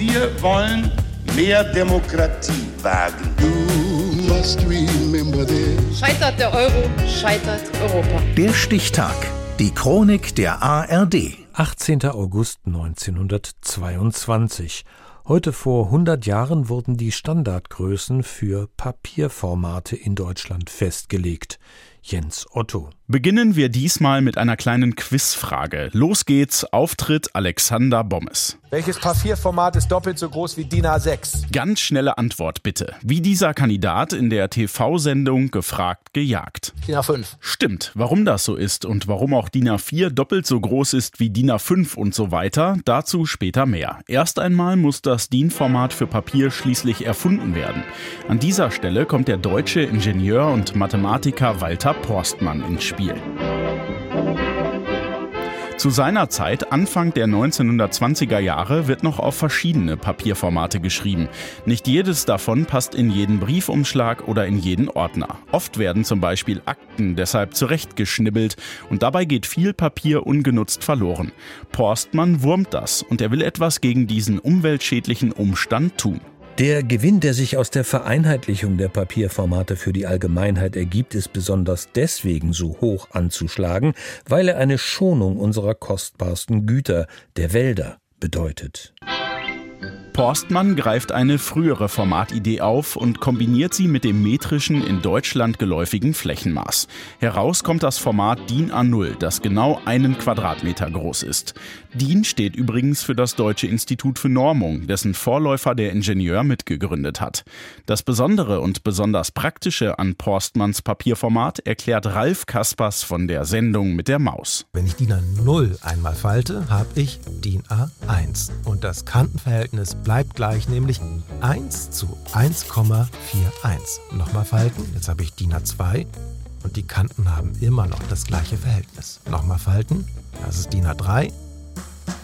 Wir wollen mehr Demokratie wagen. Scheitert der Euro, scheitert Europa. Der Stichtag. Die Chronik der ARD. 18. August 1922. Heute vor 100 Jahren wurden die Standardgrößen für Papierformate in Deutschland festgelegt. Jens Otto. Beginnen wir diesmal mit einer kleinen Quizfrage. Los geht's, Auftritt Alexander Bommes. Welches Papierformat ist doppelt so groß wie DIN A6? Ganz schnelle Antwort bitte. Wie dieser Kandidat in der TV-Sendung Gefragt gejagt. DIN A5. Stimmt. Warum das so ist und warum auch DIN A4 doppelt so groß ist wie DIN A5 und so weiter, dazu später mehr. Erst einmal muss das DIN-Format für Papier schließlich erfunden werden. An dieser Stelle kommt der deutsche Ingenieur und Mathematiker Walter Porstmann ins Spiel. Spiel. Zu seiner Zeit, Anfang der 1920er Jahre, wird noch auf verschiedene Papierformate geschrieben. Nicht jedes davon passt in jeden Briefumschlag oder in jeden Ordner. Oft werden zum Beispiel Akten deshalb zurechtgeschnibbelt und dabei geht viel Papier ungenutzt verloren. Porstmann wurmt das und er will etwas gegen diesen umweltschädlichen Umstand tun. Der Gewinn, der sich aus der Vereinheitlichung der Papierformate für die Allgemeinheit ergibt, ist besonders deswegen so hoch anzuschlagen, weil er eine Schonung unserer kostbarsten Güter, der Wälder, bedeutet. Porstmann greift eine frühere Formatidee auf und kombiniert sie mit dem metrischen in Deutschland geläufigen Flächenmaß. Heraus kommt das Format DIN A0, das genau einen Quadratmeter groß ist. DIN steht übrigens für das Deutsche Institut für Normung, dessen Vorläufer der Ingenieur mitgegründet hat. Das Besondere und besonders Praktische an Porstmanns Papierformat erklärt Ralf Kaspers von der Sendung mit der Maus. Wenn ich DIN A0 einmal falte, habe ich DIN A1 und das Kantenverhältnis bleibt gleich, nämlich 1 zu 1,41. Nochmal falten, jetzt habe ich DIN A2 und die Kanten haben immer noch das gleiche Verhältnis. Nochmal falten, das ist DIN A3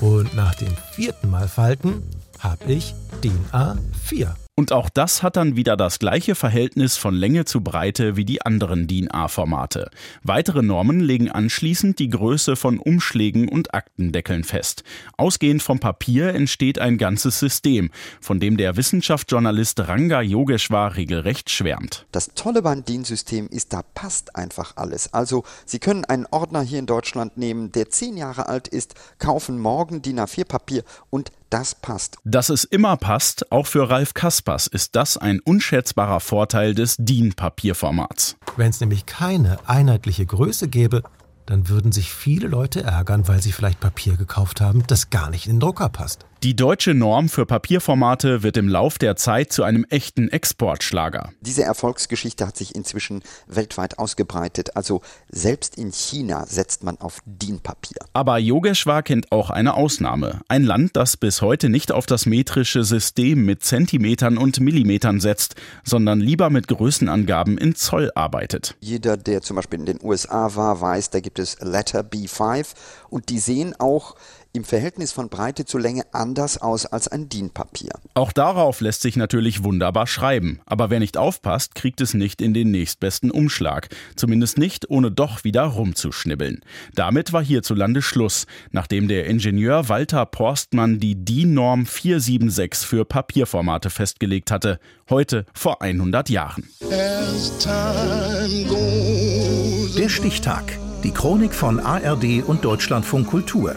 und nach dem vierten Mal falten habe ich DIN A4. Und auch das hat dann wieder das gleiche Verhältnis von Länge zu Breite wie die anderen DIN A-Formate. Weitere Normen legen anschließend die Größe von Umschlägen und Aktendeckeln fest. Ausgehend vom Papier entsteht ein ganzes System, von dem der Wissenschaftsjournalist Ranga Yogeshwar regelrecht schwärmt. Das Tolle beim DIN-System ist, da passt einfach alles. Also Sie können einen Ordner hier in Deutschland nehmen, der zehn Jahre alt ist, kaufen morgen DIN A4-Papier und das passt. Dass es immer passt, auch für Ralf Kaspers, ist das ein unschätzbarer Vorteil des DIN-Papierformats. Wenn es nämlich keine einheitliche Größe gäbe, dann würden sich viele Leute ärgern, weil sie vielleicht Papier gekauft haben, das gar nicht in den Drucker passt. Die deutsche Norm für Papierformate wird im Lauf der Zeit zu einem echten Exportschlager. Diese Erfolgsgeschichte hat sich inzwischen weltweit ausgebreitet. Also selbst in China setzt man auf DIN-Papier. Aber Yogeshwar kennt auch eine Ausnahme. Ein Land, das bis heute nicht auf das metrische System mit Zentimetern und Millimetern setzt, sondern lieber mit Größenangaben in Zoll arbeitet. Jeder, der zum Beispiel in den USA war, weiß, da gibt es Letter B5 und die sehen auch im Verhältnis von Breite zu Länge anders aus als ein DIN-Papier. Auch darauf lässt sich natürlich wunderbar schreiben, aber wer nicht aufpasst, kriegt es nicht in den nächstbesten Umschlag, zumindest nicht ohne doch wieder rumzuschnibbeln. Damit war hierzulande Schluss, nachdem der Ingenieur Walter Porstmann die DIN-Norm 476 für Papierformate festgelegt hatte, heute vor 100 Jahren. Der Stichtag. Die Chronik von ARD und Deutschlandfunk Kultur.